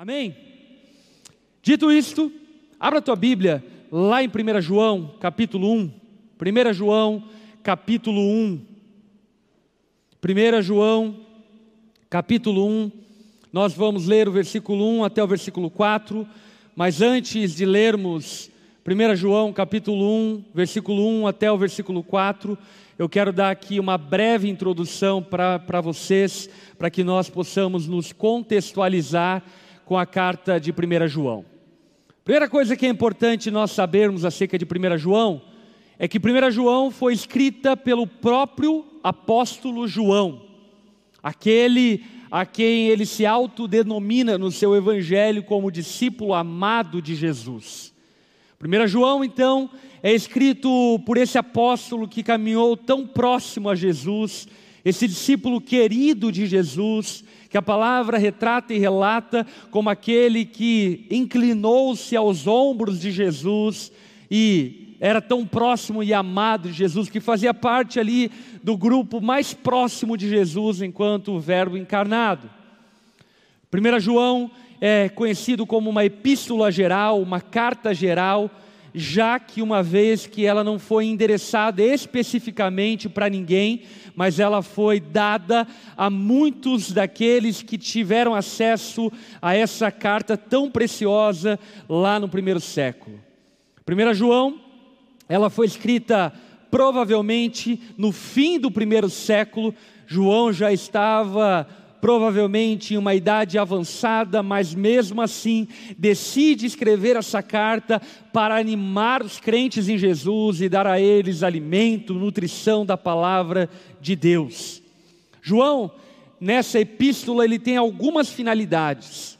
Amém? Dito isto, abra a tua Bíblia lá em 1 João, capítulo 1. 1 João, capítulo 1. 1 João, capítulo 1. Nós vamos ler o versículo 1 até o versículo 4, mas antes de lermos 1 João, capítulo 1, versículo 1 até o versículo 4, eu quero dar aqui uma breve introdução para vocês, para que nós possamos nos contextualizar com a carta de 1 João. Primeira coisa que é importante nós sabermos acerca de 1 João é que 1 João foi escrita pelo próprio apóstolo João, aquele a quem ele se autodenomina no seu evangelho como discípulo amado de Jesus. 1 João, então, é escrito por esse apóstolo que caminhou tão próximo a Jesus, esse discípulo querido de Jesus, que a palavra retrata e relata como aquele que inclinou-se aos ombros de Jesus e era tão próximo e amado de Jesus, que fazia parte ali do grupo mais próximo de Jesus enquanto o Verbo encarnado. 1 João é conhecido como uma epístola geral, uma carta geral, já que uma vez que ela não foi endereçada especificamente para ninguém, mas ela foi dada a muitos daqueles que tiveram acesso a essa carta tão preciosa lá no primeiro século. 1 João, ela foi escrita provavelmente no fim do primeiro século, João já estava provavelmente em uma idade avançada, mas mesmo assim decide escrever essa carta para animar os crentes em Jesus e dar a eles alimento, nutrição da palavra de Deus. João, nessa epístola, ele tem algumas finalidades.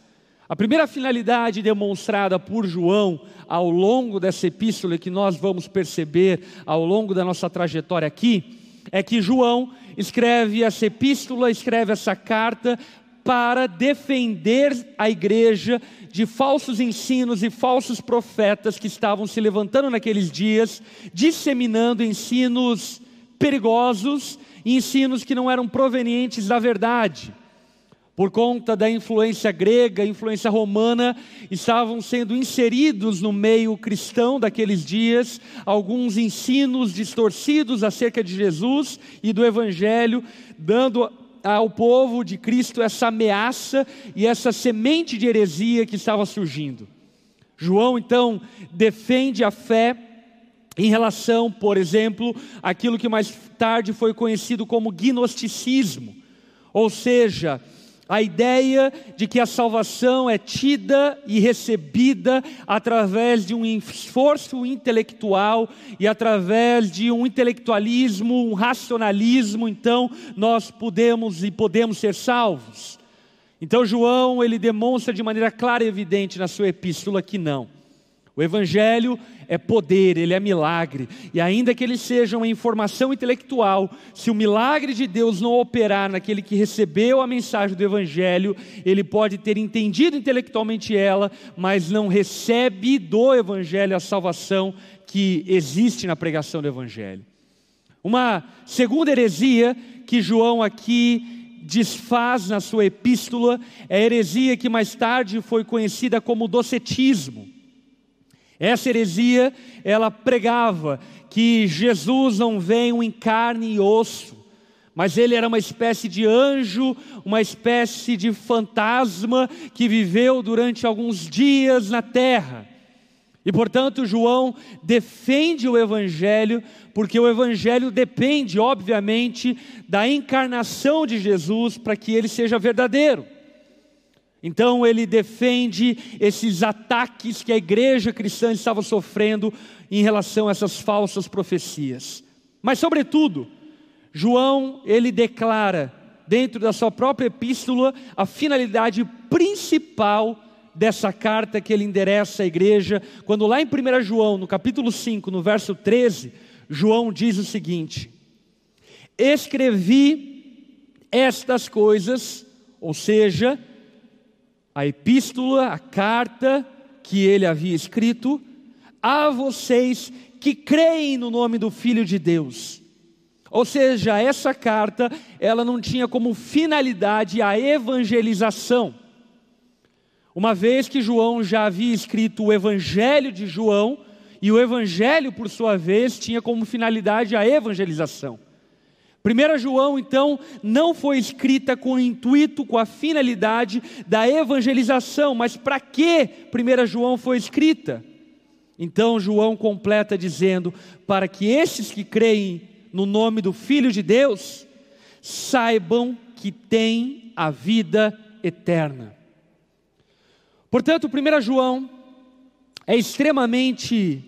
A primeira finalidade demonstrada por João ao longo dessa epístola, que nós vamos perceber ao longo da nossa trajetória aqui, é que João escreve essa epístola, escreve essa carta para defender a igreja de falsos ensinos e falsos profetas que estavam se levantando naqueles dias, disseminando ensinos perigosos, ensinos que não eram provenientes da verdade por conta da influência grega, influência romana, estavam sendo inseridos no meio cristão daqueles dias alguns ensinos distorcidos acerca de Jesus e do Evangelho, dando ao povo de Cristo essa ameaça e essa semente de heresia que estava surgindo. João então defende a fé em relação, por exemplo, àquilo que mais tarde foi conhecido como gnosticismo, ou seja, a ideia de que a salvação é tida e recebida através de um esforço intelectual e através de um intelectualismo, um racionalismo, então nós podemos e podemos ser salvos. Então João, ele demonstra de maneira clara e evidente na sua epístola que não. O Evangelho é poder, ele é milagre. E ainda que ele seja uma informação intelectual, se o milagre de Deus não operar naquele que recebeu a mensagem do Evangelho, ele pode ter entendido intelectualmente ela, mas não recebe do Evangelho a salvação que existe na pregação do Evangelho. Uma segunda heresia que João aqui desfaz na sua epístola é a heresia que mais tarde foi conhecida como docetismo. Essa heresia, ela pregava que Jesus não veio em carne e osso, mas ele era uma espécie de anjo, uma espécie de fantasma que viveu durante alguns dias na terra. E portanto, João defende o Evangelho, porque o Evangelho depende, obviamente, da encarnação de Jesus para que ele seja verdadeiro. Então ele defende esses ataques que a igreja cristã estava sofrendo em relação a essas falsas profecias. Mas sobretudo, João, ele declara dentro da sua própria epístola a finalidade principal dessa carta que ele endereça à igreja, quando lá em 1 João, no capítulo 5, no verso 13, João diz o seguinte: Escrevi estas coisas, ou seja, a epístola, a carta que ele havia escrito a vocês que creem no nome do Filho de Deus. Ou seja, essa carta, ela não tinha como finalidade a evangelização. uma vez que João já havia escrito o Evangelho de João, e o Evangelho, por sua vez, tinha como finalidade a evangelização. 1 João, então, não foi escrita com o intuito, com a finalidade da evangelização, mas para que 1 João foi escrita? Então, João completa dizendo: para que esses que creem no nome do Filho de Deus saibam que têm a vida eterna. Portanto, 1 João é extremamente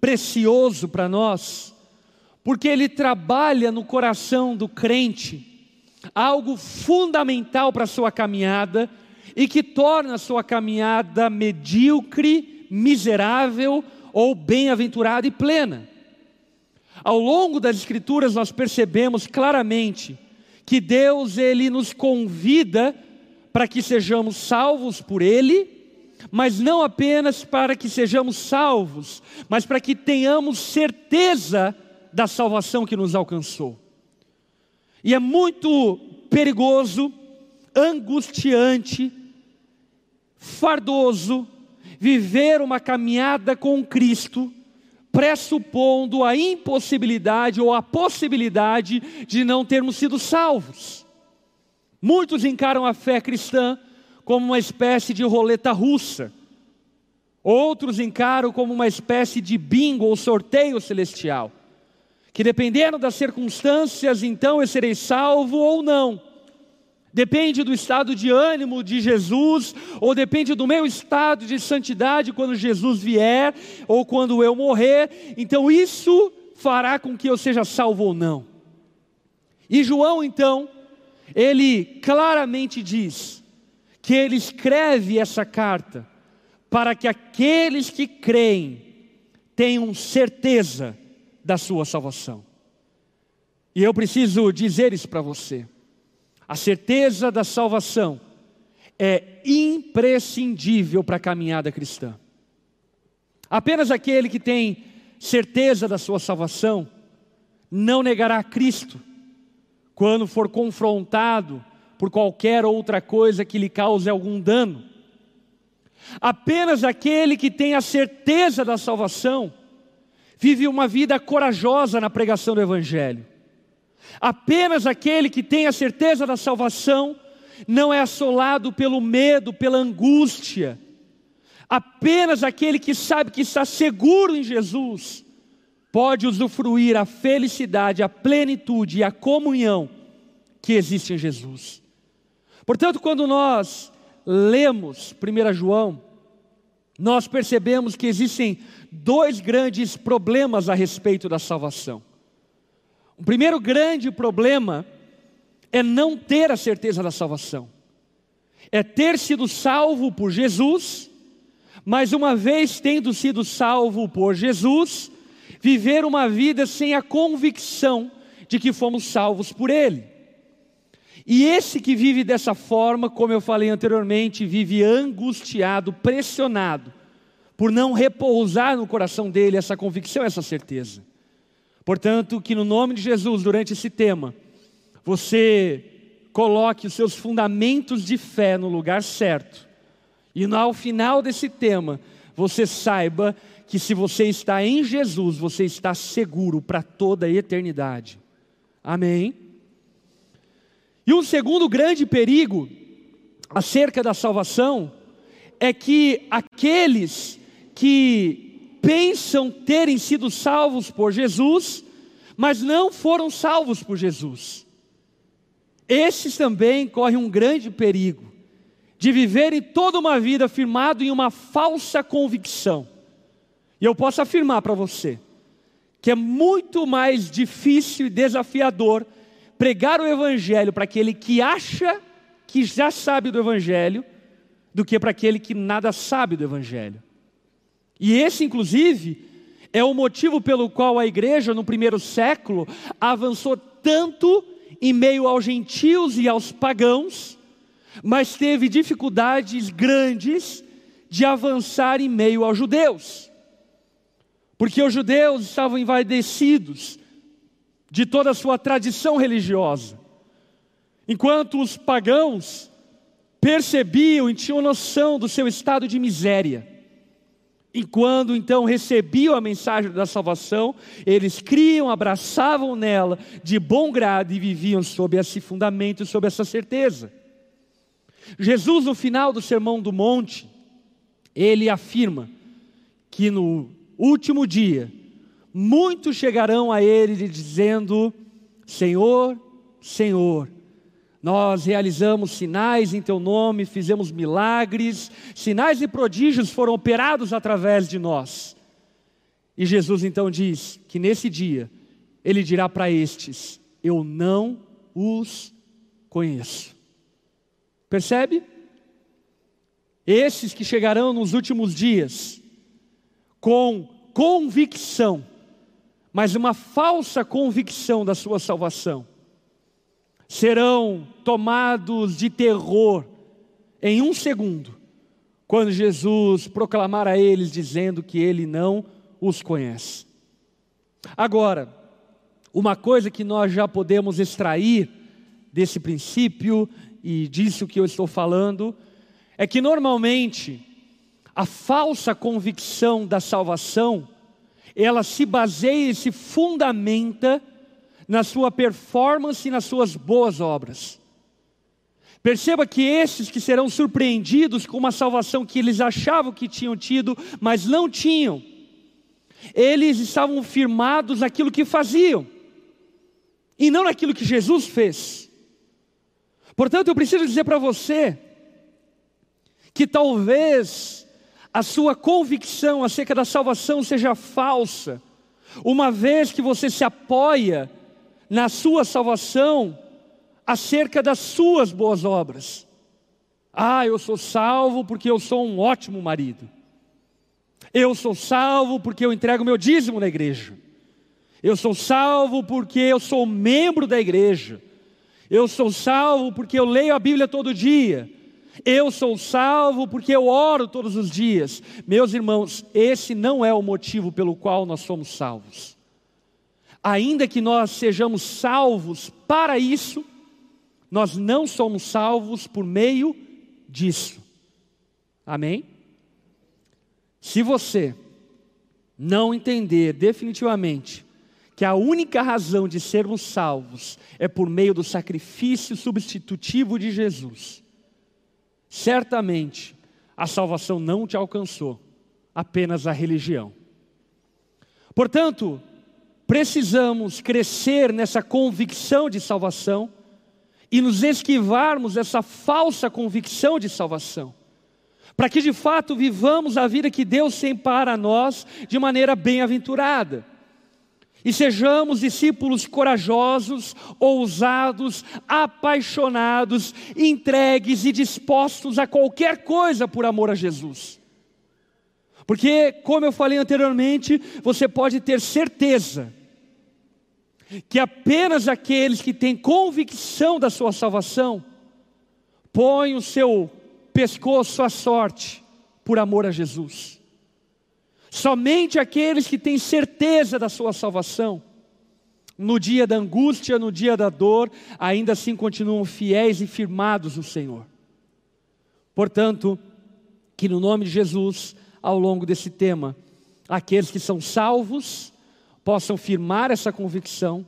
precioso para nós, porque ele trabalha no coração do crente algo fundamental para a sua caminhada e que torna a sua caminhada medíocre, miserável ou bem-aventurada e plena. Ao longo das escrituras nós percebemos claramente que Deus ele nos convida para que sejamos salvos por Ele, mas não apenas para que sejamos salvos, mas para que tenhamos certeza da salvação que nos alcançou. E é muito perigoso, angustiante, fardoso viver uma caminhada com Cristo pressupondo a impossibilidade ou a possibilidade de não termos sido salvos. Muitos encaram a fé cristã como uma espécie de roleta russa. Outros encaram como uma espécie de bingo ou sorteio celestial, que dependendo das circunstâncias, então eu serei salvo ou não. Depende do estado de ânimo de Jesus, ou depende do meu estado de santidade quando Jesus vier, ou quando eu morrer. Então isso fará com que eu seja salvo ou não. E João, então, ele claramente diz que ele escreve essa carta para que aqueles que creem tenham certeza da sua salvação. E eu preciso dizer isso para você. A certeza da salvação é imprescindível para a caminhada cristã. Apenas aquele que tem certeza da sua salvação não negará Cristo quando for confrontado por qualquer outra coisa que lhe cause algum dano. Apenas aquele que tem a certeza da salvação vive uma vida corajosa na pregação do Evangelho. Apenas aquele que tem a certeza da salvação não é assolado pelo medo, pela angústia. Apenas aquele que sabe que está seguro em Jesus pode usufruir a felicidade, a plenitude e a comunhão que existe em Jesus. Portanto, quando nós lemos 1 João, nós percebemos que existem dois grandes problemas a respeito da salvação. O primeiro grande problema é não ter a certeza da salvação, é ter sido salvo por Jesus, mas uma vez tendo sido salvo por Jesus, viver uma vida sem a convicção de que fomos salvos por Ele. E esse que vive dessa forma, como eu falei anteriormente, vive angustiado, pressionado, por não repousar no coração dele essa convicção, essa certeza. Portanto, que no nome de Jesus, durante esse tema, você coloque os seus fundamentos de fé no lugar certo. E ao final desse tema, você saiba que se você está em Jesus, você está seguro para toda a eternidade. Amém? E um segundo grande perigo acerca da salvação é que aqueles que pensam terem sido salvos por Jesus, mas não foram salvos por Jesus. Esses também correm um grande perigo de viverem toda uma vida firmado em uma falsa convicção. E eu posso afirmar para você que é muito mais difícil e desafiador pregar o evangelho para aquele que acha que já sabe do evangelho do que para aquele que nada sabe do evangelho. E esse, inclusive, é o motivo pelo qual a igreja no primeiro século avançou tanto em meio aos gentios e aos pagãos, mas teve dificuldades grandes de avançar em meio aos judeus. Porque os judeus estavam envaidecidos de toda a sua tradição religiosa, enquanto os pagãos percebiam e tinham noção do seu estado de miséria. E quando então recebiam a mensagem da salvação, eles criam, abraçavam nela de bom grado e viviam sob esse fundamento, sob essa certeza. Jesus, no final do Sermão do Monte, ele afirma que no último dia, muitos chegarão a ele dizendo: Senhor, Senhor, nós realizamos sinais em teu nome, fizemos milagres, sinais e prodígios foram operados através de nós. E Jesus então diz que nesse dia ele dirá para estes: Eu não os conheço. Percebe? Esses que chegarão nos últimos dias com convicção, mas uma falsa convicção da sua salvação serão tomados de terror em um segundo, quando Jesus proclamar a eles dizendo que ele não os conhece. Agora, uma coisa que nós já podemos extrair desse princípio e disso que eu estou falando, é que normalmente a falsa convicção da salvação, ela se baseia e se fundamenta na sua performance e nas suas boas obras. Perceba que esses que serão surpreendidos com uma salvação que eles achavam que tinham tido, mas não tinham, eles estavam firmados naquilo que faziam, e não naquilo que Jesus fez. Portanto, eu preciso dizer para você, que talvez a sua convicção acerca da salvação seja falsa, uma vez que você se apoia na sua salvação acerca das suas boas obras. Ah, eu sou salvo porque eu sou um ótimo marido. Eu sou salvo porque eu entrego meu dízimo na igreja. Eu sou salvo porque eu sou membro da igreja. Eu sou salvo porque eu leio a Bíblia todo dia. Eu sou salvo porque eu oro todos os dias. Meus irmãos, esse não é o motivo pelo qual nós somos salvos ainda que nós sejamos salvos para isso, nós não somos salvos por meio disso. Amém? Se você não entender definitivamente que a única razão de sermos salvos é por meio do sacrifício substitutivo de Jesus, certamente a salvação não te alcançou, apenas a religião. Portanto, precisamos crescer nessa convicção de salvação e nos esquivarmos dessa falsa convicção de salvação, para que de fato vivamos a vida que Deus tem para nós de maneira bem-aventurada. E sejamos discípulos corajosos, ousados, apaixonados, entregues e dispostos a qualquer coisa por amor a Jesus. Porque, como eu falei anteriormente, você pode ter certeza que apenas aqueles que têm convicção da sua salvação põem o seu pescoço à sorte por amor a Jesus. Somente aqueles que têm certeza da sua salvação, no dia da angústia, no dia da dor, ainda assim continuam fiéis e firmados no Senhor. Portanto, que no nome de Jesus, ao longo desse tema, aqueles que são salvos, possam firmar essa convicção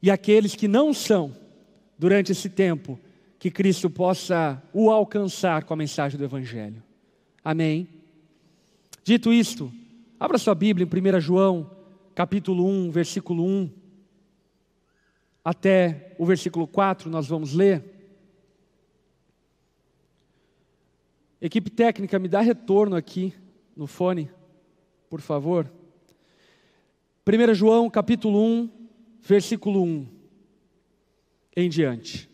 e aqueles que não são, durante esse tempo, que Cristo possa o alcançar com a mensagem do Evangelho. Amém. Dito isto, abra sua Bíblia em 1 João, capítulo 1, versículo 1, até o versículo 4, nós vamos ler. Equipe técnica, me dá retorno aqui no fone, por favor. 1 João capítulo 1, versículo 1 em diante.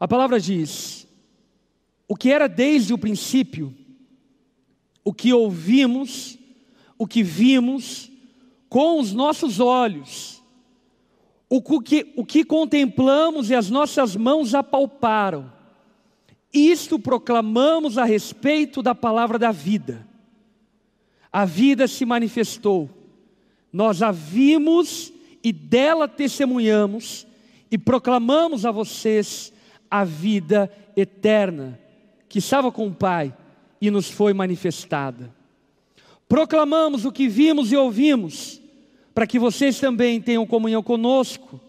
A palavra diz: O que era desde o princípio, o que ouvimos, o que vimos com os nossos olhos, o que, o que contemplamos e as nossas mãos apalparam, isto proclamamos a respeito da palavra da vida a vida se manifestou, nós a vimos e dela testemunhamos e proclamamos a vocês a vida eterna, que estava com o Pai e nos foi manifestada. Proclamamos o que vimos e ouvimos, para que vocês também tenham comunhão conosco.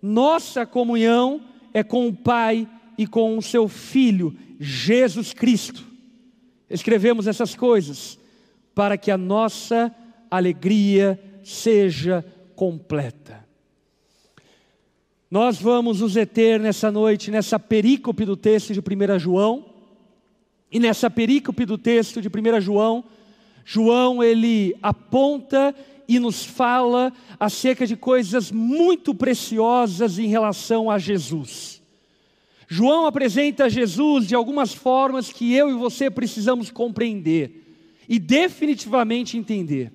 Nossa comunhão é com o Pai e com o seu Filho, Jesus Cristo. Escrevemos essas coisas para que a nossa alegria seja completa. Nós vamos nos deter nessa noite, nessa perícope do texto de 1 João, e nessa perícope do texto de 1 João, João ele aponta e nos fala acerca de coisas muito preciosas em relação a Jesus. João apresenta Jesus de algumas formas que eu e você precisamos compreender e definitivamente entender.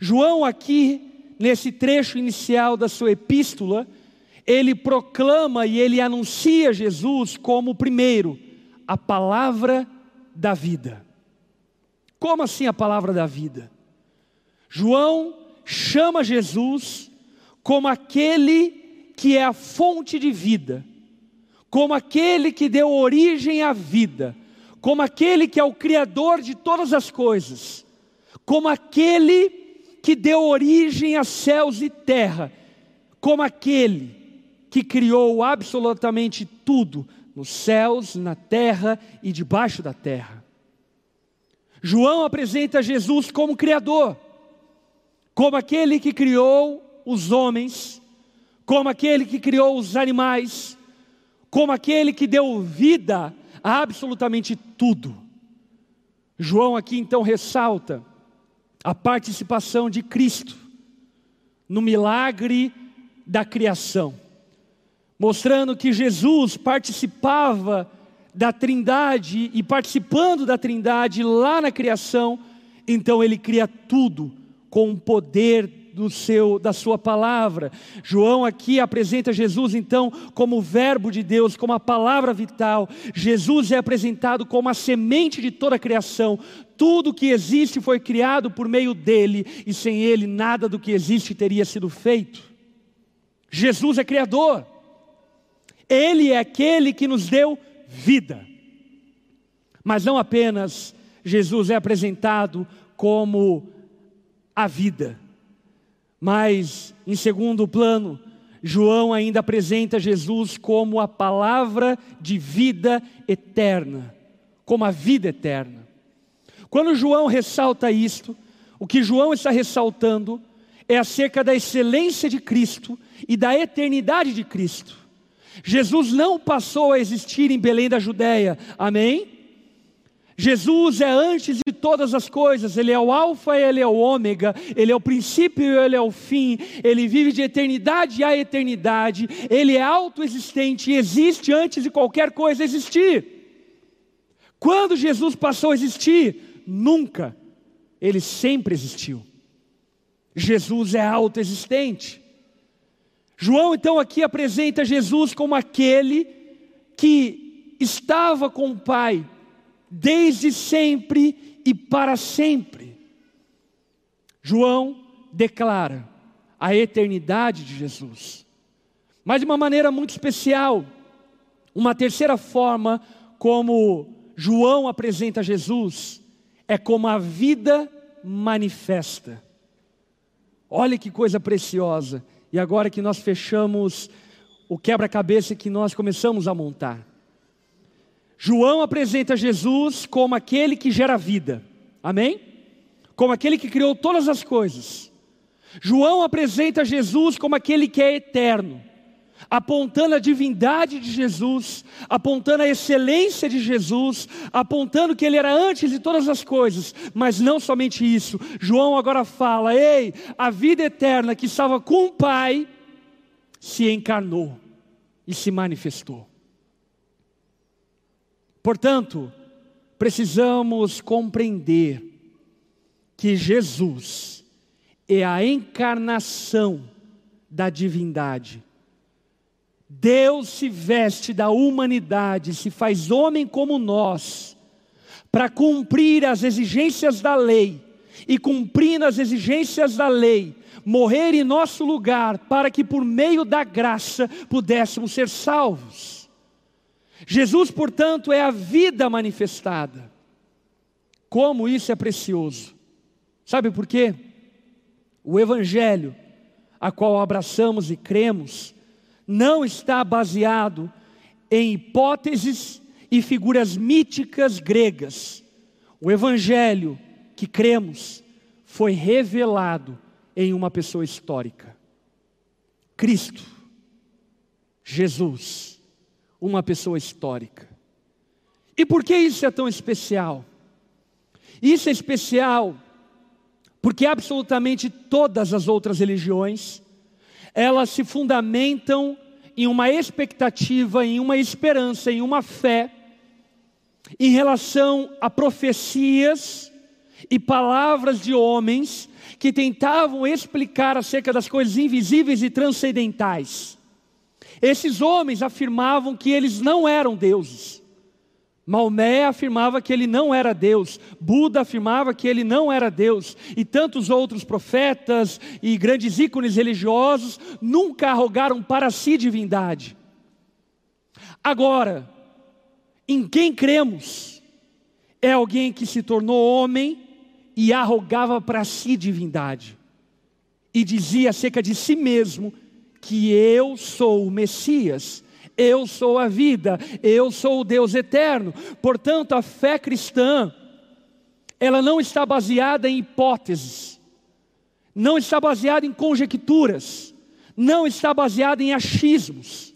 João, aqui, nesse trecho inicial da sua epístola, ele proclama e ele anuncia Jesus como, primeiro, a palavra da vida. Como assim a palavra da vida? João chama Jesus como aquele que é a fonte de vida, como aquele que deu origem à vida, como aquele que é o Criador de todas as coisas, como aquele que deu origem a céus e terra, como aquele que criou absolutamente tudo, nos céus, na terra e debaixo da terra. João apresenta Jesus como Criador, como aquele que criou os homens, como aquele que criou os animais, como aquele que deu vida absolutamente tudo. João aqui então ressalta a participação de Cristo no milagre da criação, mostrando que Jesus participava da Trindade e participando da Trindade lá na criação, então ele cria tudo com o poder do seu, da sua palavra. João aqui apresenta Jesus então como o verbo de Deus, como a palavra vital. Jesus é apresentado como a semente de toda a criação. Tudo que existe foi criado por meio dele e sem ele nada do que existe teria sido feito. Jesus é criador. Ele é aquele que nos deu vida. Mas não apenas Jesus é apresentado como a vida mas, em segundo plano, João ainda apresenta Jesus como a palavra de vida eterna, como a vida eterna. Quando João ressalta isto, o que João está ressaltando é acerca da excelência de Cristo e da eternidade de Cristo. Jesus não passou a existir em Belém da Judéia, amém? Jesus é antes de todas as coisas, Ele é o Alfa, Ele é o Ômega, Ele é o princípio e Ele é o fim, Ele vive de eternidade a eternidade, Ele é autoexistente e existe antes de qualquer coisa existir. Quando Jesus passou a existir? Nunca, Ele sempre existiu. Jesus é autoexistente. João então aqui apresenta Jesus como aquele que estava com o Pai desde sempre e para sempre. João declara a eternidade de Jesus. Mas de uma maneira muito especial, uma terceira forma como João apresenta Jesus é como a vida manifesta. Olha que coisa preciosa. E agora que nós fechamos o quebra-cabeça que nós começamos a montar. João apresenta Jesus como aquele que gera vida, amém? Como aquele que criou todas as coisas. João apresenta Jesus como aquele que é eterno, apontando a divindade de Jesus, apontando a excelência de Jesus, apontando que ele era antes de todas as coisas, mas não somente isso. João agora fala: ei, a vida eterna que estava com o Pai se encarnou e se manifestou. Portanto, precisamos compreender que Jesus é a encarnação da divindade. Deus se veste da humanidade, se faz homem como nós, para cumprir as exigências da lei, e cumprindo as exigências da lei, morrer em nosso lugar, para que por meio da graça pudéssemos ser salvos. Jesus, portanto, é a vida manifestada. Como isso é precioso. Sabe por quê? O Evangelho, a qual abraçamos e cremos, não está baseado em hipóteses e figuras míticas gregas. O Evangelho que cremos foi revelado em uma pessoa histórica. Cristo, Jesus, uma pessoa histórica. E por que isso é tão especial? Isso é especial porque absolutamente todas as outras religiões, elas se fundamentam em uma expectativa, em uma esperança, em uma fé, em relação a profecias e palavras de homens que tentavam explicar acerca das coisas invisíveis e transcendentais. Esses homens afirmavam que eles não eram deuses. Maomé afirmava que ele não era Deus, Buda afirmava que ele não era Deus, e tantos outros profetas e grandes ícones religiosos nunca arrogaram para si divindade. Agora, em quem cremos é alguém que se tornou homem e arrogava para si divindade, e dizia acerca de si mesmo que eu sou o Messias eu sou a vida, eu sou o Deus eterno. Portanto, a fé cristã, ela não está baseada em hipóteses, não está baseada em conjecturas, não está baseada em achismos.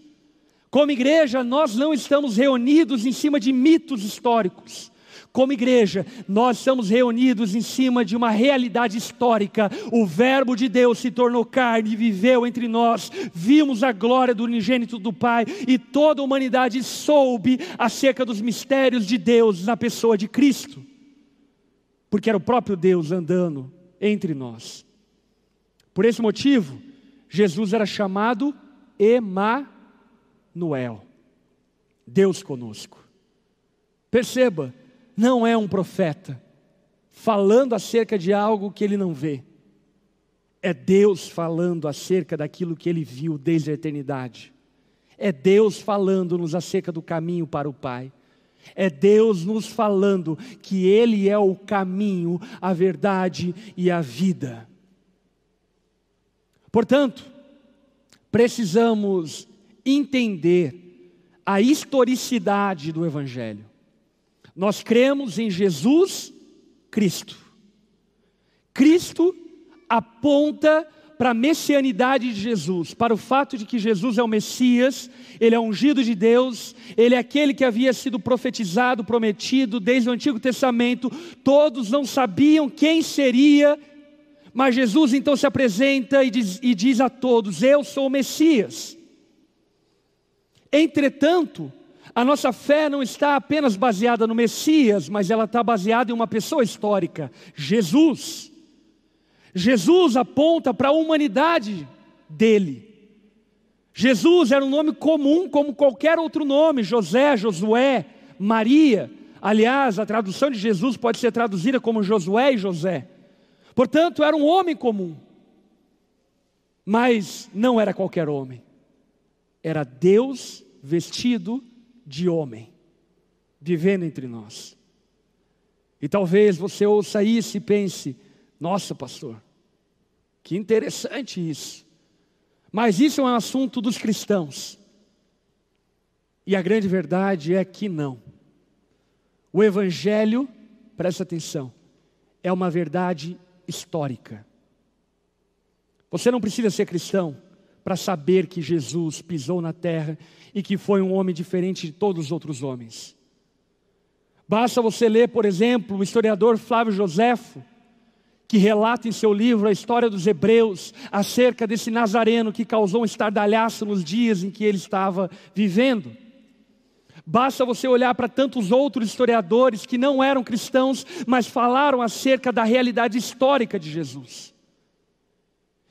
Como igreja, nós não estamos reunidos em cima de mitos históricos. Como igreja, nós estamos reunidos em cima de uma realidade histórica. O Verbo de Deus se tornou carne e viveu entre nós. Vimos a glória do unigênito do Pai e toda a humanidade soube acerca dos mistérios de Deus na pessoa de Cristo, porque era o próprio Deus andando entre nós. Por esse motivo, Jesus era chamado Emanuel, Deus conosco. Perceba, não é um profeta falando acerca de algo que ele não vê. É Deus falando acerca daquilo que ele viu desde a eternidade. É Deus falando-nos acerca do caminho para o Pai. É Deus nos falando que Ele é o caminho, a verdade e a vida. Portanto, precisamos entender a historicidade do Evangelho. Nós cremos em Jesus Cristo. Cristo aponta para a messianidade de Jesus, para o fato de que Jesus é o Messias, ele é ungido de Deus, ele é aquele que havia sido profetizado, prometido desde o Antigo Testamento. Todos não sabiam quem seria, mas Jesus então se apresenta e diz, e diz a todos: Eu sou o Messias. Entretanto, a nossa fé não está apenas baseada no Messias, mas ela está baseada em uma pessoa histórica, Jesus. Jesus aponta para a humanidade dele. Jesus era um nome comum como qualquer outro nome, José, Josué, Maria. Aliás, a tradução de Jesus pode ser traduzida como Josué e José. Portanto, era um homem comum. Mas não era qualquer homem. Era Deus vestido de homem vivendo entre nós. E talvez você ouça isso e pense: nossa, pastor, que interessante isso. Mas isso é um assunto dos cristãos. E a grande verdade é que não. O Evangelho, presta atenção, é uma verdade histórica. Você não precisa ser cristão para saber que Jesus pisou na terra e que foi um homem diferente de todos os outros homens. Basta você ler, por exemplo, o historiador Flávio Joséfo, que relata em seu livro a história dos hebreus acerca desse nazareno que causou um estardalhaço nos dias em que ele estava vivendo. Basta você olhar para tantos outros historiadores que não eram cristãos, mas falaram acerca da realidade histórica de Jesus.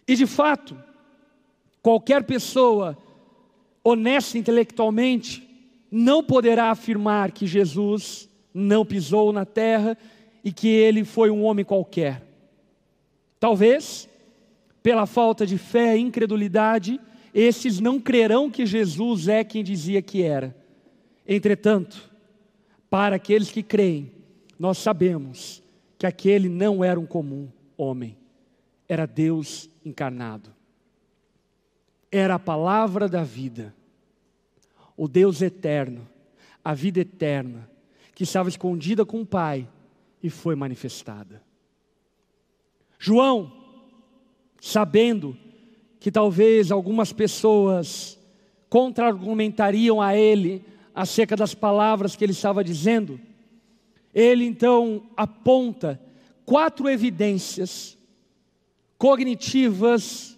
E de fato, qualquer pessoa honesta intelectualmente, não poderá afirmar que Jesus não pisou na terra e que ele foi um homem qualquer. Talvez, pela falta de fé e incredulidade, esses não crerão que Jesus é quem dizia que era. Entretanto, para aqueles que creem, nós sabemos que aquele não era um comum homem, era Deus encarnado. Era a palavra da vida, o Deus eterno, a vida eterna, que estava escondida com o Pai e foi manifestada. João, sabendo que talvez algumas pessoas contra-argumentariam a ele acerca das palavras que ele estava dizendo, ele então aponta quatro evidências cognitivas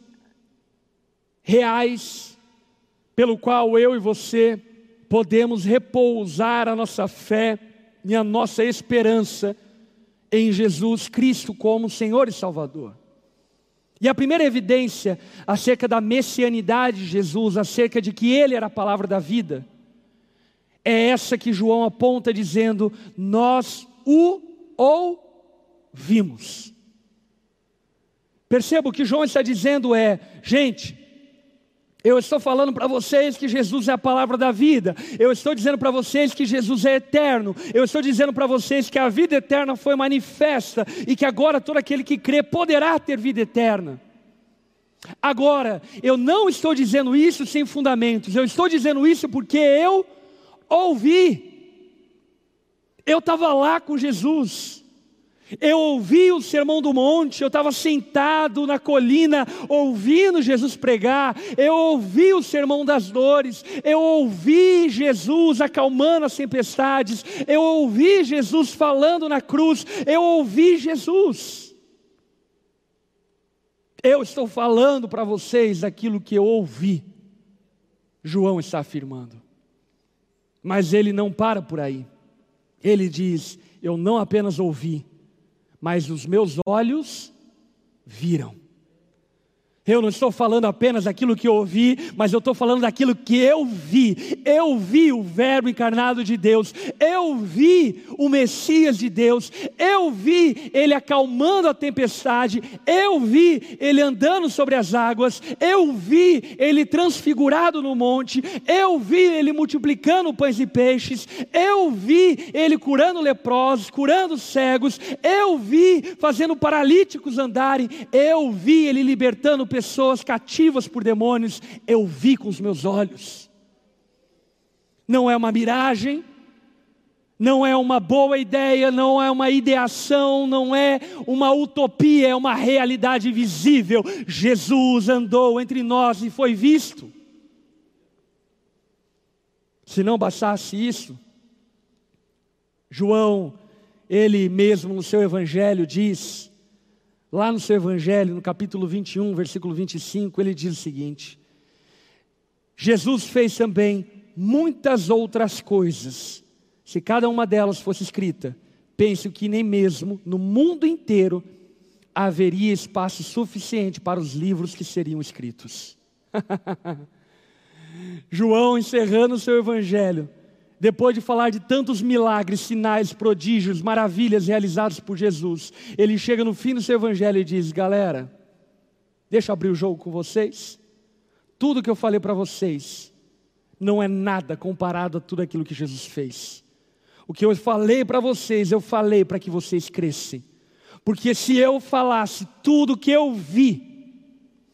reais pelo qual eu e você podemos repousar a nossa fé e a nossa esperança em Jesus Cristo como Senhor e Salvador. E a primeira evidência acerca da messianidade de Jesus, acerca de que Ele era a palavra da vida, é essa que João aponta dizendo: Nós o ouvimos. Perceba o que João está dizendo é: gente, eu estou falando para vocês que Jesus é a palavra da vida. Eu estou dizendo para vocês que Jesus é eterno. Eu estou dizendo para vocês que a vida eterna foi manifesta e que agora todo aquele que crê poderá ter vida eterna. Agora, eu não estou dizendo isso sem fundamentos. Eu estou dizendo isso porque eu ouvi. Eu estava lá com Jesus. Eu ouvi o sermão do monte, eu estava sentado na colina ouvindo Jesus pregar, eu ouvi o sermão das dores, eu ouvi Jesus acalmando as tempestades, eu ouvi Jesus falando na cruz, eu ouvi Jesus. Eu estou falando para vocês aquilo que eu ouvi, João está afirmando, mas ele não para por aí, ele diz: Eu não apenas ouvi, mas os meus olhos viram. Eu não estou falando apenas daquilo que eu ouvi, mas eu estou falando daquilo que eu vi. Eu vi o Verbo encarnado de Deus, eu vi o Messias de Deus, eu vi ele acalmando a tempestade, eu vi ele andando sobre as águas, eu vi ele transfigurado no monte, eu vi ele multiplicando pães e peixes, eu vi ele curando leprosos, curando cegos, eu vi fazendo paralíticos andarem, eu vi ele libertando pessoas cativas por demônios, eu vi com os meus olhos. Não é uma miragem, não é uma boa ideia, não é uma ideação, não é uma utopia, é uma realidade visível. Jesus andou entre nós e foi visto. Se não bastasse isso, João, ele mesmo no seu evangelho diz: Lá no seu Evangelho, no capítulo 21, versículo 25, ele diz o seguinte: Jesus fez também muitas outras coisas. Se cada uma delas fosse escrita, penso que nem mesmo no mundo inteiro haveria espaço suficiente para os livros que seriam escritos. João encerrando o seu evangelho, depois de falar de tantos milagres, sinais, prodígios, maravilhas realizados por Jesus, ele chega no fim do seu evangelho e diz: Galera, deixa eu abrir o jogo com vocês. Tudo que eu falei para vocês não é nada comparado a tudo aquilo que Jesus fez. O que eu falei para vocês, eu falei para que vocês crescem. Porque se eu falasse tudo que eu vi,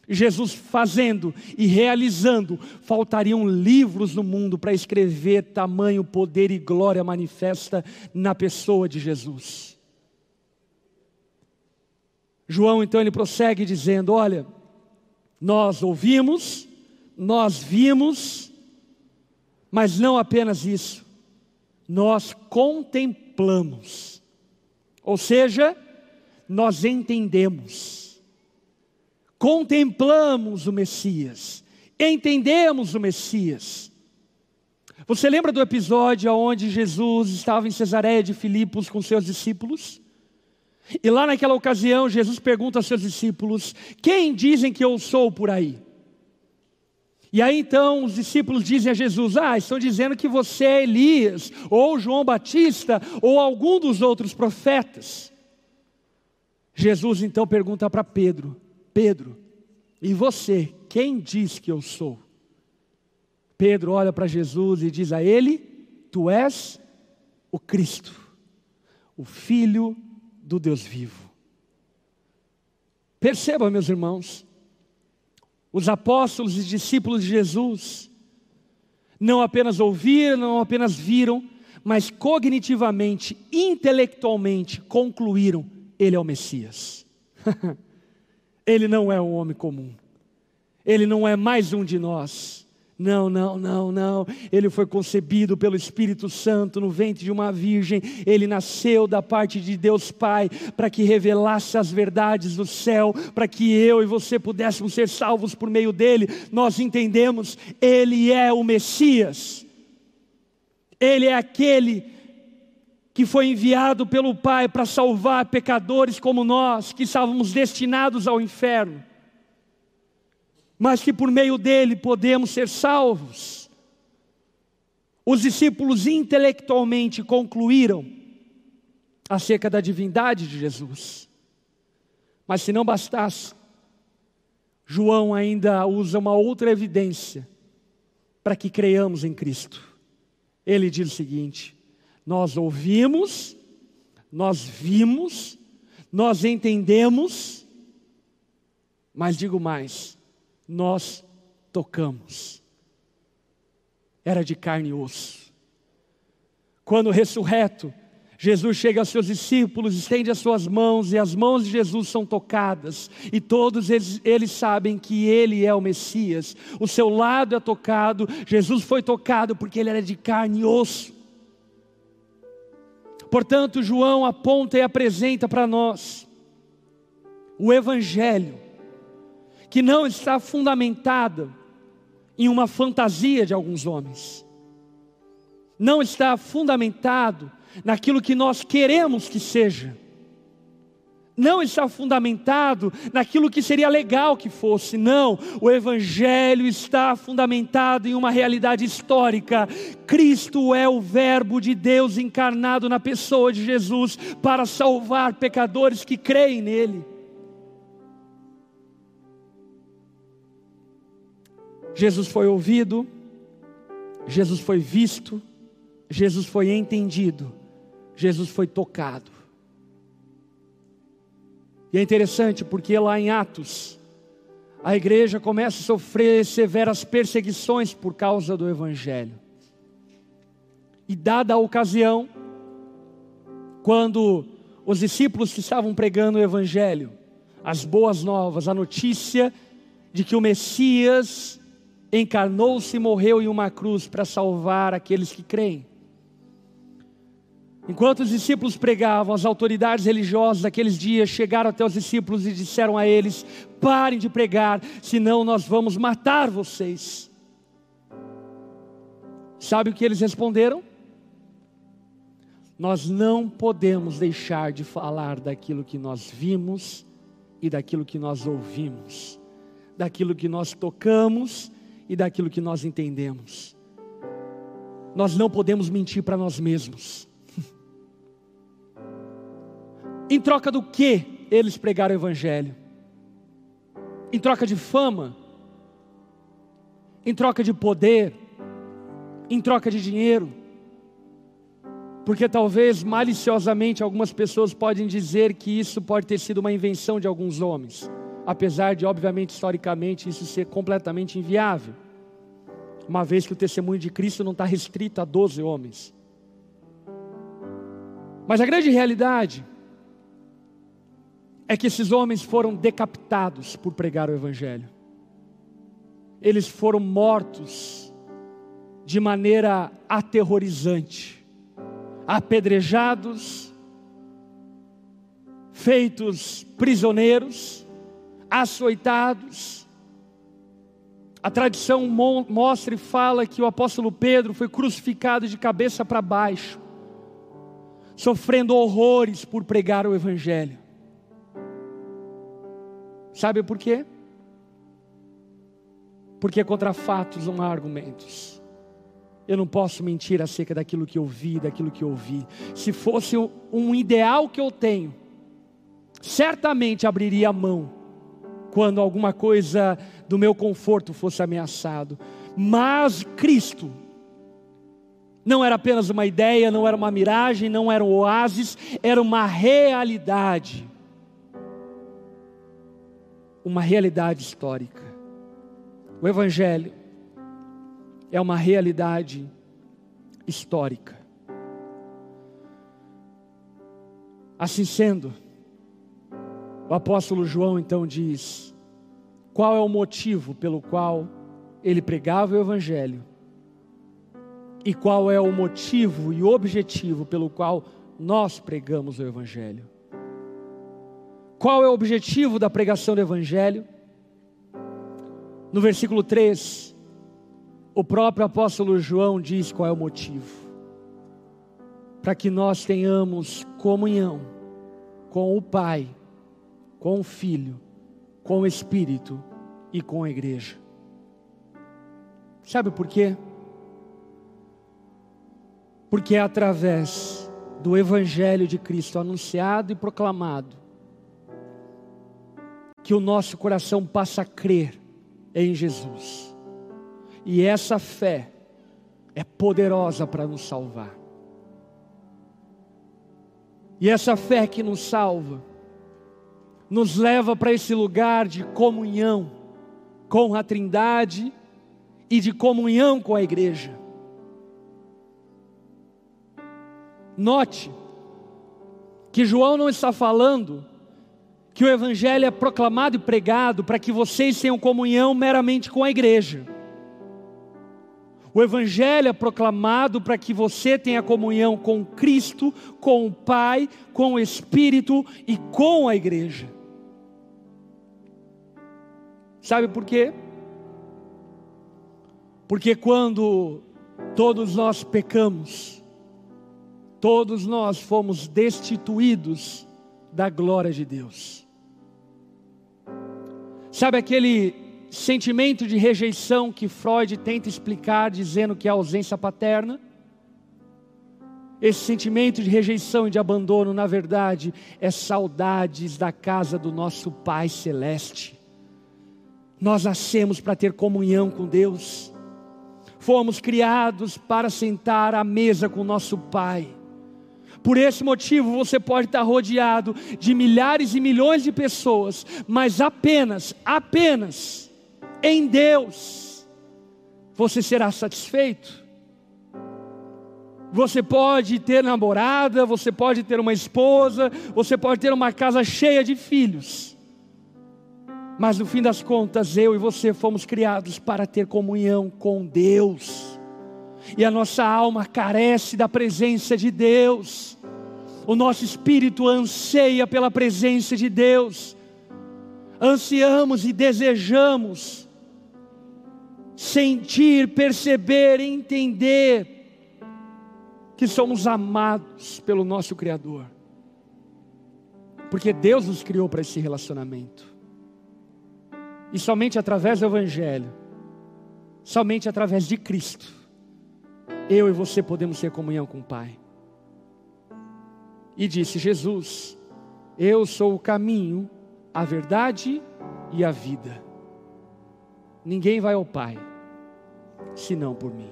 Jesus fazendo e realizando, faltariam livros no mundo para escrever tamanho poder e glória manifesta na pessoa de Jesus. João então ele prossegue dizendo: Olha, nós ouvimos, nós vimos, mas não apenas isso, nós contemplamos, ou seja, nós entendemos contemplamos o Messias, entendemos o Messias. Você lembra do episódio onde Jesus estava em Cesareia de Filipos com seus discípulos? E lá naquela ocasião, Jesus pergunta aos seus discípulos: Quem dizem que eu sou por aí? E aí então os discípulos dizem a Jesus: Ah, estão dizendo que você é Elias, ou João Batista, ou algum dos outros profetas. Jesus então pergunta para Pedro: Pedro, e você, quem diz que eu sou? Pedro olha para Jesus e diz a ele: Tu és o Cristo, o Filho do Deus vivo. Perceba, meus irmãos, os apóstolos e discípulos de Jesus não apenas ouviram, não apenas viram, mas cognitivamente, intelectualmente concluíram: Ele é o Messias. ele não é um homem comum. Ele não é mais um de nós. Não, não, não, não. Ele foi concebido pelo Espírito Santo no ventre de uma virgem. Ele nasceu da parte de Deus Pai para que revelasse as verdades do céu, para que eu e você pudéssemos ser salvos por meio dele. Nós entendemos, ele é o Messias. Ele é aquele que foi enviado pelo Pai para salvar pecadores como nós, que estávamos destinados ao inferno mas que por meio dele podemos ser salvos. Os discípulos intelectualmente concluíram acerca da divindade de Jesus. Mas se não bastasse, João ainda usa uma outra evidência para que creiamos em Cristo. Ele diz o seguinte: nós ouvimos, nós vimos, nós entendemos, mas digo mais, nós tocamos. Era de carne e osso. Quando ressurreto, Jesus chega aos seus discípulos, estende as suas mãos, e as mãos de Jesus são tocadas, e todos eles, eles, sabem que Ele é o Messias. O seu lado é tocado, Jesus foi tocado porque Ele era de carne e osso. Portanto, João aponta e apresenta para nós o Evangelho que não está fundamentada em uma fantasia de alguns homens, não está fundamentado naquilo que nós queremos que seja, não está fundamentado naquilo que seria legal que fosse, não, o Evangelho está fundamentado em uma realidade histórica. Cristo é o Verbo de Deus encarnado na pessoa de Jesus para salvar pecadores que creem nele. Jesus foi ouvido, Jesus foi visto, Jesus foi entendido, Jesus foi tocado. E é interessante porque lá em Atos, a igreja começa a sofrer severas perseguições por causa do Evangelho. E dada a ocasião, quando os discípulos que estavam pregando o Evangelho, as boas novas, a notícia de que o Messias encarnou-se e morreu em uma cruz para salvar aqueles que creem. Enquanto os discípulos pregavam, as autoridades religiosas daqueles dias chegaram até os discípulos e disseram a eles: parem de pregar, senão nós vamos matar vocês. Sabe o que eles responderam? Nós não podemos deixar de falar daquilo que nós vimos e daquilo que nós ouvimos, daquilo que nós tocamos e daquilo que nós entendemos. Nós não podemos mentir para nós mesmos. Em troca do que eles pregaram o Evangelho? Em troca de fama? Em troca de poder? Em troca de dinheiro? Porque talvez maliciosamente algumas pessoas podem dizer que isso pode ter sido uma invenção de alguns homens apesar de, obviamente, historicamente, isso ser completamente inviável, uma vez que o testemunho de Cristo não está restrito a 12 homens. Mas a grande realidade é que esses homens foram decapitados por pregar o Evangelho, eles foram mortos de maneira aterrorizante, apedrejados, feitos prisioneiros, açoitados. A tradição mostra e fala que o apóstolo Pedro foi crucificado de cabeça para baixo, sofrendo horrores por pregar o Evangelho. Sabe por quê? Porque contra fatos não há argumentos. Eu não posso mentir acerca daquilo que eu vi, daquilo que eu ouvi. Se fosse um ideal que eu tenho, certamente abriria a mão quando alguma coisa do meu conforto fosse ameaçado. Mas Cristo Não era apenas uma ideia, não era uma miragem, não era um oásis, era uma realidade. Uma realidade histórica. O Evangelho é uma realidade histórica. Assim sendo, o apóstolo João então diz: qual é o motivo pelo qual ele pregava o Evangelho e qual é o motivo e objetivo pelo qual nós pregamos o Evangelho. Qual é o objetivo da pregação do Evangelho? No versículo 3, o próprio apóstolo João diz qual é o motivo. Para que nós tenhamos comunhão com o Pai, com o Filho, com o Espírito e com a igreja. Sabe por quê? Porque é através do Evangelho de Cristo anunciado e proclamado que o nosso coração passa a crer em Jesus. E essa fé é poderosa para nos salvar. E essa fé que nos salva, nos leva para esse lugar de comunhão com a Trindade e de comunhão com a igreja. Note que João não está falando que o Evangelho é proclamado e pregado para que vocês tenham comunhão meramente com a igreja. O Evangelho é proclamado para que você tenha comunhão com Cristo, com o Pai, com o Espírito e com a igreja. Sabe por quê? Porque quando todos nós pecamos, todos nós fomos destituídos da glória de Deus. Sabe aquele sentimento de rejeição que Freud tenta explicar dizendo que é ausência paterna? Esse sentimento de rejeição e de abandono, na verdade, é saudades da casa do nosso Pai Celeste. Nós nascemos para ter comunhão com Deus, fomos criados para sentar à mesa com nosso Pai. Por esse motivo, você pode estar rodeado de milhares e milhões de pessoas, mas apenas, apenas em Deus, você será satisfeito. Você pode ter namorada, você pode ter uma esposa, você pode ter uma casa cheia de filhos, mas no fim das contas, eu e você fomos criados para ter comunhão com Deus e a nossa alma carece da presença de Deus, o nosso espírito anseia pela presença de Deus, ansiamos e desejamos sentir, perceber, entender que somos amados pelo nosso Criador, porque Deus nos criou para esse relacionamento, e somente através do Evangelho, somente através de Cristo, eu e você podemos ter comunhão com o Pai. E disse Jesus: Eu sou o caminho, a verdade e a vida. Ninguém vai ao Pai, senão por mim.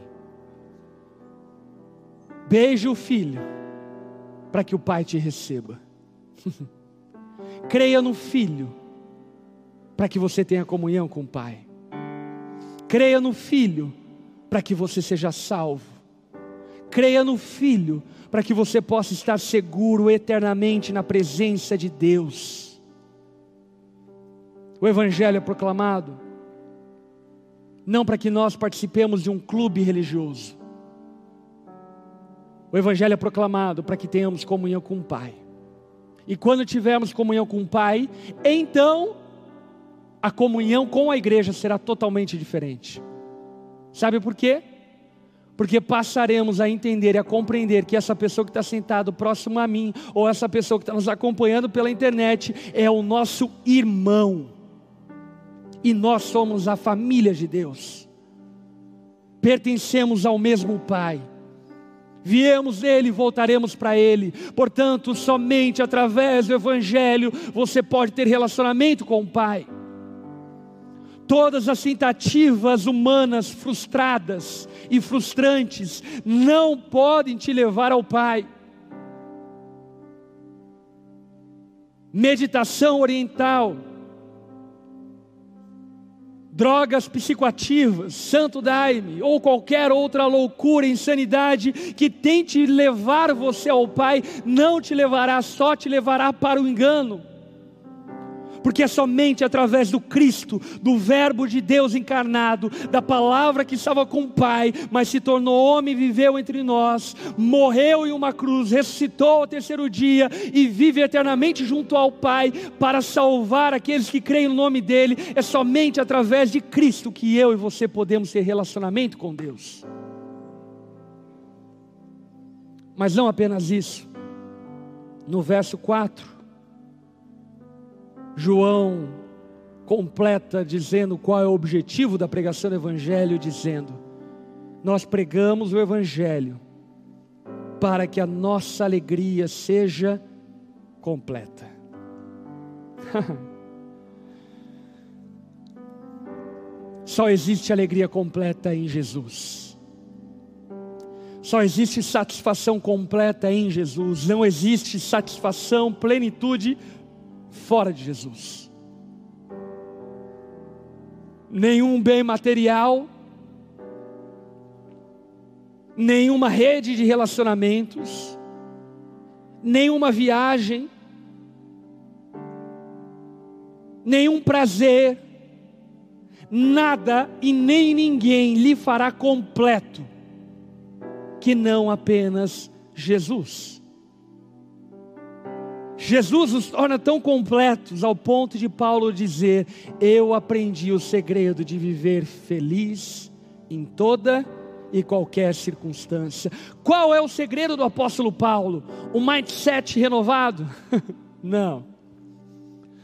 Beije o filho, para que o Pai te receba. Creia no filho, para que você tenha comunhão com o Pai. Creia no filho, para que você seja salvo Creia no Filho, para que você possa estar seguro eternamente na presença de Deus. O Evangelho é proclamado não para que nós participemos de um clube religioso. O Evangelho é proclamado para que tenhamos comunhão com o Pai. E quando tivermos comunhão com o Pai, então a comunhão com a igreja será totalmente diferente. Sabe por quê? Porque passaremos a entender e a compreender que essa pessoa que está sentado próximo a mim, ou essa pessoa que está nos acompanhando pela internet, é o nosso irmão, e nós somos a família de Deus, pertencemos ao mesmo Pai. Viemos dele, voltaremos para ele. Portanto, somente através do Evangelho você pode ter relacionamento com o Pai. Todas as tentativas humanas frustradas e frustrantes não podem te levar ao Pai. Meditação oriental, drogas psicoativas, santo daime, ou qualquer outra loucura, insanidade que tente levar você ao Pai, não te levará, só te levará para o engano porque é somente através do Cristo, do Verbo de Deus encarnado, da palavra que estava com o Pai, mas se tornou homem, viveu entre nós, morreu em uma cruz, ressuscitou ao terceiro dia e vive eternamente junto ao Pai para salvar aqueles que creem no nome dEle. É somente através de Cristo que eu e você podemos ter relacionamento com Deus. Mas não apenas isso. No verso 4, João completa dizendo qual é o objetivo da pregação do Evangelho, dizendo: Nós pregamos o Evangelho para que a nossa alegria seja completa. Só existe alegria completa em Jesus. Só existe satisfação completa em Jesus. Não existe satisfação, plenitude fora de Jesus. Nenhum bem material, nenhuma rede de relacionamentos, nenhuma viagem, nenhum prazer, nada e nem ninguém lhe fará completo que não apenas Jesus. Jesus nos torna tão completos ao ponto de Paulo dizer: Eu aprendi o segredo de viver feliz em toda e qualquer circunstância. Qual é o segredo do apóstolo Paulo? Um mindset renovado? Não.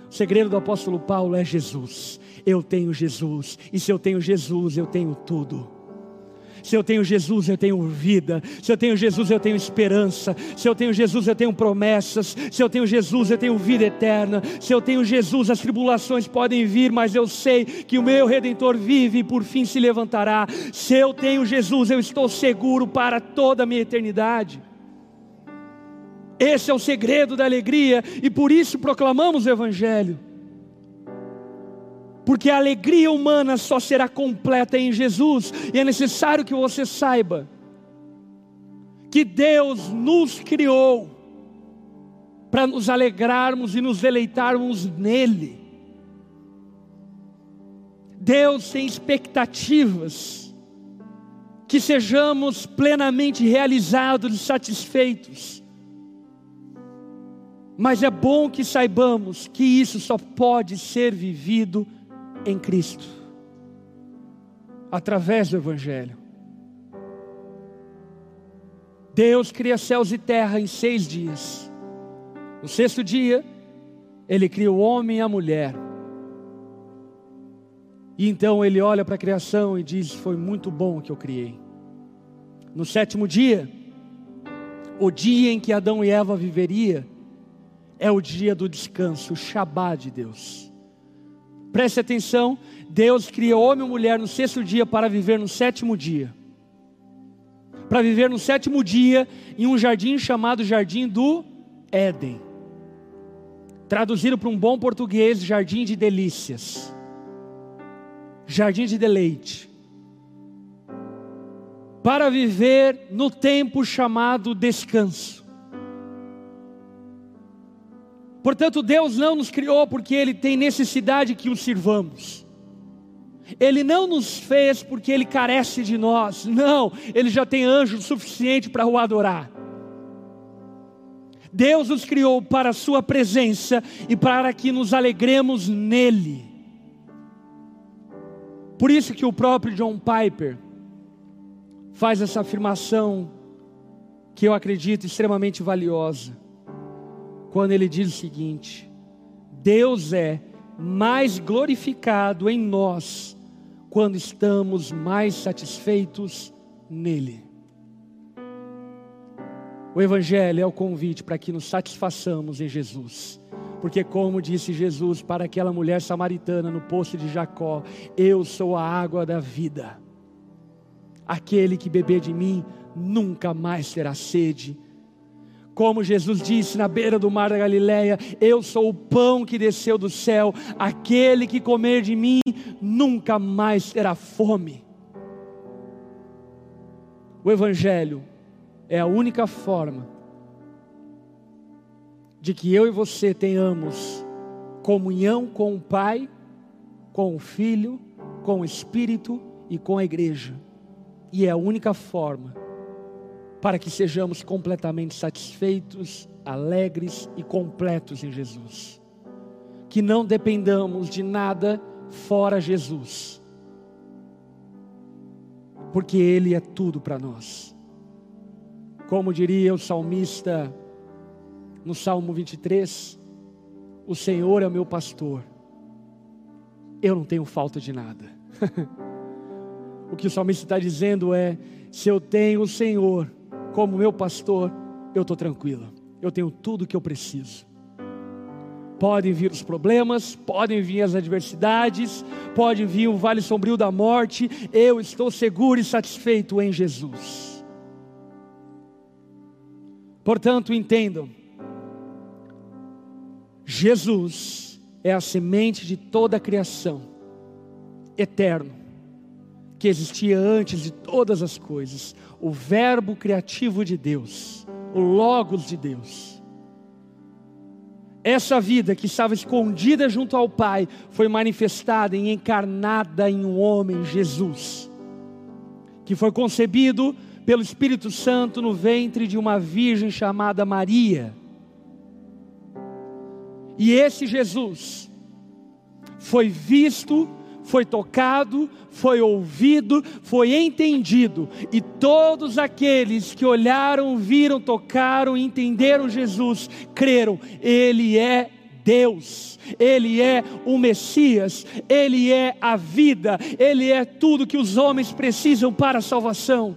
O segredo do apóstolo Paulo é Jesus. Eu tenho Jesus, e se eu tenho Jesus, eu tenho tudo. Se eu tenho Jesus, eu tenho vida. Se eu tenho Jesus, eu tenho esperança. Se eu tenho Jesus, eu tenho promessas. Se eu tenho Jesus, eu tenho vida eterna. Se eu tenho Jesus, as tribulações podem vir, mas eu sei que o meu redentor vive e por fim se levantará. Se eu tenho Jesus, eu estou seguro para toda a minha eternidade. Esse é o segredo da alegria e por isso proclamamos o Evangelho porque a alegria humana só será completa em Jesus, e é necessário que você saiba que Deus nos criou para nos alegrarmos e nos deleitarmos nele. Deus tem expectativas que sejamos plenamente realizados e satisfeitos. Mas é bom que saibamos que isso só pode ser vivido em Cristo, através do Evangelho. Deus cria céus e terra em seis dias. No sexto dia, Ele cria o homem e a mulher. E então Ele olha para a criação e diz: Foi muito bom o que eu criei. No sétimo dia, o dia em que Adão e Eva viveria, é o dia do descanso, o Shabá de Deus. Preste atenção: Deus criou homem e mulher no sexto dia para viver no sétimo dia. Para viver no sétimo dia em um jardim chamado Jardim do Éden. Traduzido para um bom português, Jardim de Delícias. Jardim de deleite. Para viver no tempo chamado descanso. Portanto, Deus não nos criou porque Ele tem necessidade que o sirvamos. Ele não nos fez porque Ele carece de nós. Não, Ele já tem anjo suficiente para o adorar. Deus nos criou para a Sua presença e para que nos alegremos nele. Por isso que o próprio John Piper faz essa afirmação que eu acredito extremamente valiosa quando ele diz o seguinte: Deus é mais glorificado em nós quando estamos mais satisfeitos nele. O Evangelho é o convite para que nos satisfaçamos em Jesus, Porque, como disse Jesus para aquela mulher samaritana no poço de Jacó, eu sou a água da vida. Aquele que beber de mim nunca mais terá sede. Como Jesus disse na beira do mar da Galileia, eu sou o pão que desceu do céu, aquele que comer de mim nunca mais terá fome. O Evangelho é a única forma de que eu e você tenhamos comunhão com o Pai, com o Filho, com o Espírito e com a Igreja. E é a única forma para que sejamos completamente satisfeitos, alegres e completos em Jesus. Que não dependamos de nada fora Jesus, porque Ele é tudo para nós. Como diria o salmista no Salmo 23, o Senhor é meu pastor, eu não tenho falta de nada. o que o salmista está dizendo é: se eu tenho o Senhor, como meu pastor, eu estou tranquilo. Eu tenho tudo o que eu preciso. Podem vir os problemas, podem vir as adversidades, pode vir o vale sombrio da morte, eu estou seguro e satisfeito em Jesus. Portanto, entendam, Jesus é a semente de toda a criação, eterno, que existia antes de todas as coisas, o Verbo criativo de Deus, o Logos de Deus. Essa vida que estava escondida junto ao Pai foi manifestada e encarnada em um homem, Jesus, que foi concebido pelo Espírito Santo no ventre de uma virgem chamada Maria. E esse Jesus foi visto foi tocado, foi ouvido, foi entendido, e todos aqueles que olharam, viram, tocaram, entenderam Jesus, creram, Ele é Deus, Ele é o Messias, Ele é a vida, Ele é tudo que os homens precisam para a salvação.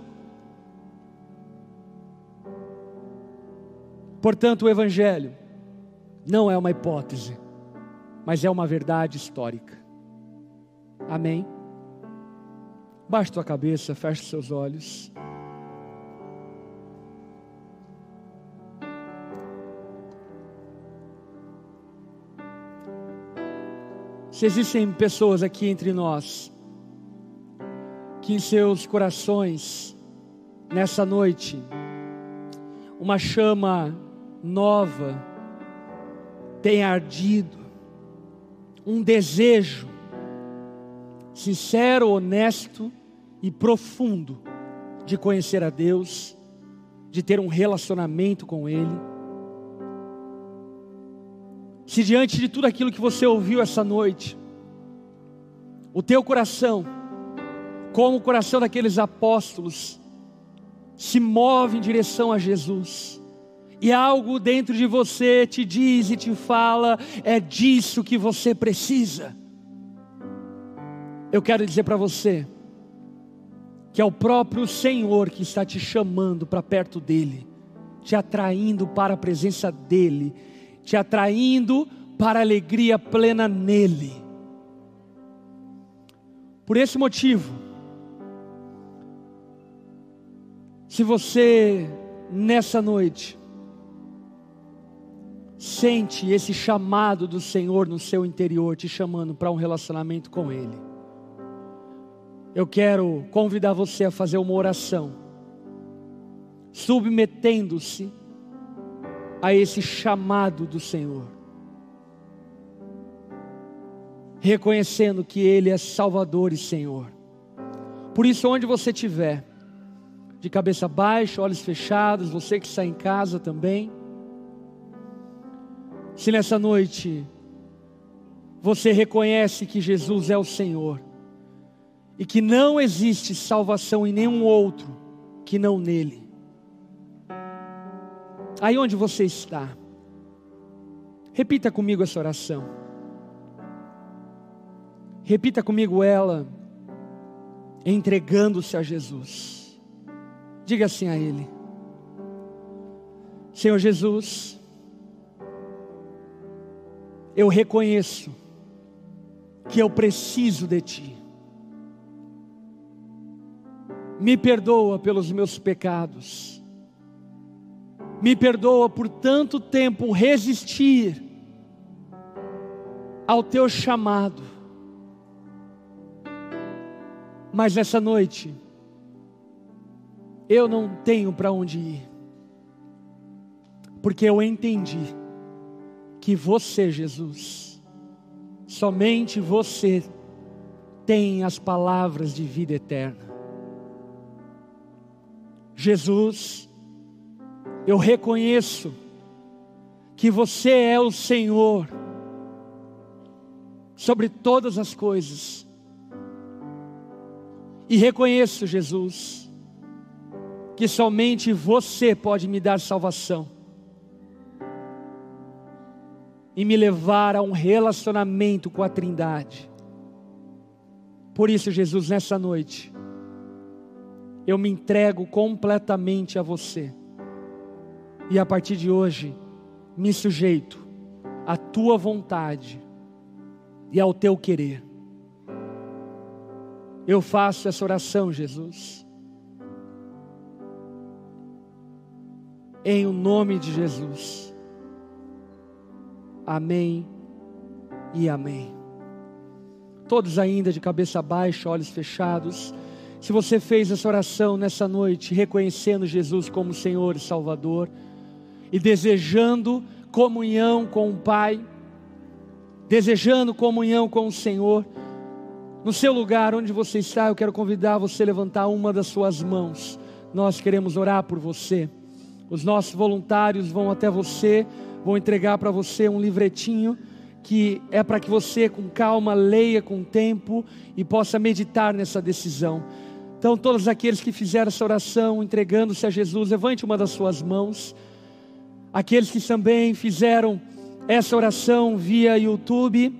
Portanto, o Evangelho não é uma hipótese, mas é uma verdade histórica. Amém? Baixe tua cabeça, feche seus olhos. Se existem pessoas aqui entre nós que em seus corações, nessa noite, uma chama nova tem ardido, um desejo sincero, honesto e profundo de conhecer a Deus, de ter um relacionamento com Ele. Se diante de tudo aquilo que você ouviu essa noite, o teu coração, como o coração daqueles apóstolos, se move em direção a Jesus, e algo dentro de você te diz e te fala, é disso que você precisa eu quero dizer para você que é o próprio Senhor que está te chamando para perto dEle, te atraindo para a presença dEle, te atraindo para a alegria plena nele. Por esse motivo, se você nessa noite sente esse chamado do Senhor no seu interior, te chamando para um relacionamento com Ele, eu quero convidar você a fazer uma oração, submetendo-se a esse chamado do Senhor, reconhecendo que Ele é Salvador e Senhor. Por isso, onde você estiver, de cabeça baixa, olhos fechados, você que está em casa também, se nessa noite você reconhece que Jesus é o Senhor, e que não existe salvação em nenhum outro que não nele. Aí onde você está, repita comigo essa oração. Repita comigo ela, entregando-se a Jesus. Diga assim a Ele: Senhor Jesus, eu reconheço que eu preciso de Ti. Me perdoa pelos meus pecados. Me perdoa por tanto tempo resistir ao Teu chamado. Mas essa noite, eu não tenho para onde ir, porque eu entendi que você, Jesus, somente você tem as palavras de vida eterna. Jesus, eu reconheço que você é o Senhor sobre todas as coisas. E reconheço, Jesus, que somente você pode me dar salvação e me levar a um relacionamento com a Trindade. Por isso, Jesus, nessa noite, eu me entrego completamente a você, e a partir de hoje, me sujeito à tua vontade e ao teu querer. Eu faço essa oração, Jesus, em o nome de Jesus. Amém e amém. Todos ainda de cabeça baixa, olhos fechados. Se você fez essa oração nessa noite, reconhecendo Jesus como Senhor e Salvador, e desejando comunhão com o Pai, desejando comunhão com o Senhor, no seu lugar onde você está, eu quero convidar você a levantar uma das suas mãos. Nós queremos orar por você. Os nossos voluntários vão até você vou entregar para você um livretinho que é para que você, com calma, leia com tempo e possa meditar nessa decisão. Então, todos aqueles que fizeram essa oração, entregando-se a Jesus, levante uma das suas mãos. Aqueles que também fizeram essa oração via YouTube,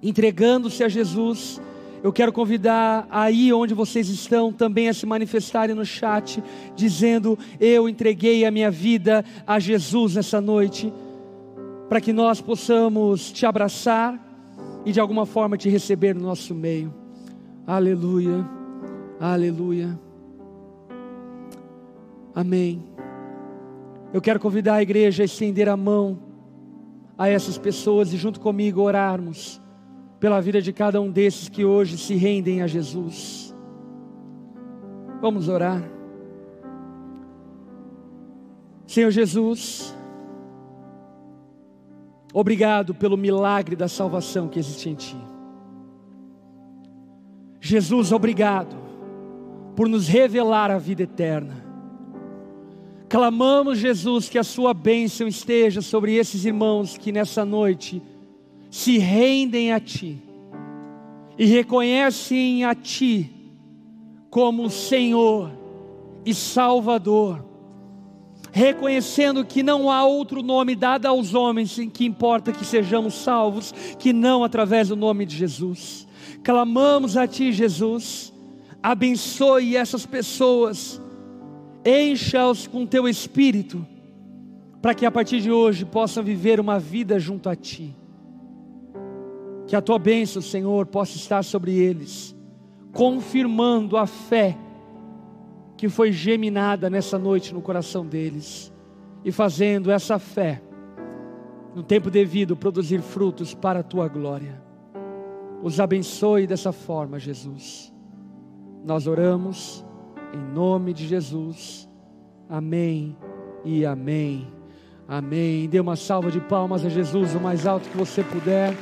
entregando-se a Jesus, eu quero convidar aí onde vocês estão também a se manifestarem no chat, dizendo: Eu entreguei a minha vida a Jesus nessa noite, para que nós possamos te abraçar e de alguma forma te receber no nosso meio. Aleluia, aleluia. Amém. Eu quero convidar a igreja a estender a mão a essas pessoas e junto comigo orarmos pela vida de cada um desses que hoje se rendem a Jesus. Vamos orar. Senhor Jesus, obrigado pelo milagre da salvação que existe em Ti. Jesus, obrigado por nos revelar a vida eterna. Clamamos, Jesus, que a Sua bênção esteja sobre esses irmãos que nessa noite se rendem a Ti e reconhecem a Ti como Senhor e Salvador, reconhecendo que não há outro nome dado aos homens em que importa que sejamos salvos, que não através do nome de Jesus. Clamamos a Ti, Jesus, abençoe essas pessoas, encha-os com Teu Espírito, para que a partir de hoje possam viver uma vida junto a Ti que a tua bênção, Senhor, possa estar sobre eles, confirmando a fé que foi geminada nessa noite no coração deles e fazendo essa fé, no tempo devido, produzir frutos para a tua glória. Os abençoe dessa forma, Jesus. Nós oramos em nome de Jesus. Amém e amém. Amém. Dê uma salva de palmas a Jesus o mais alto que você puder.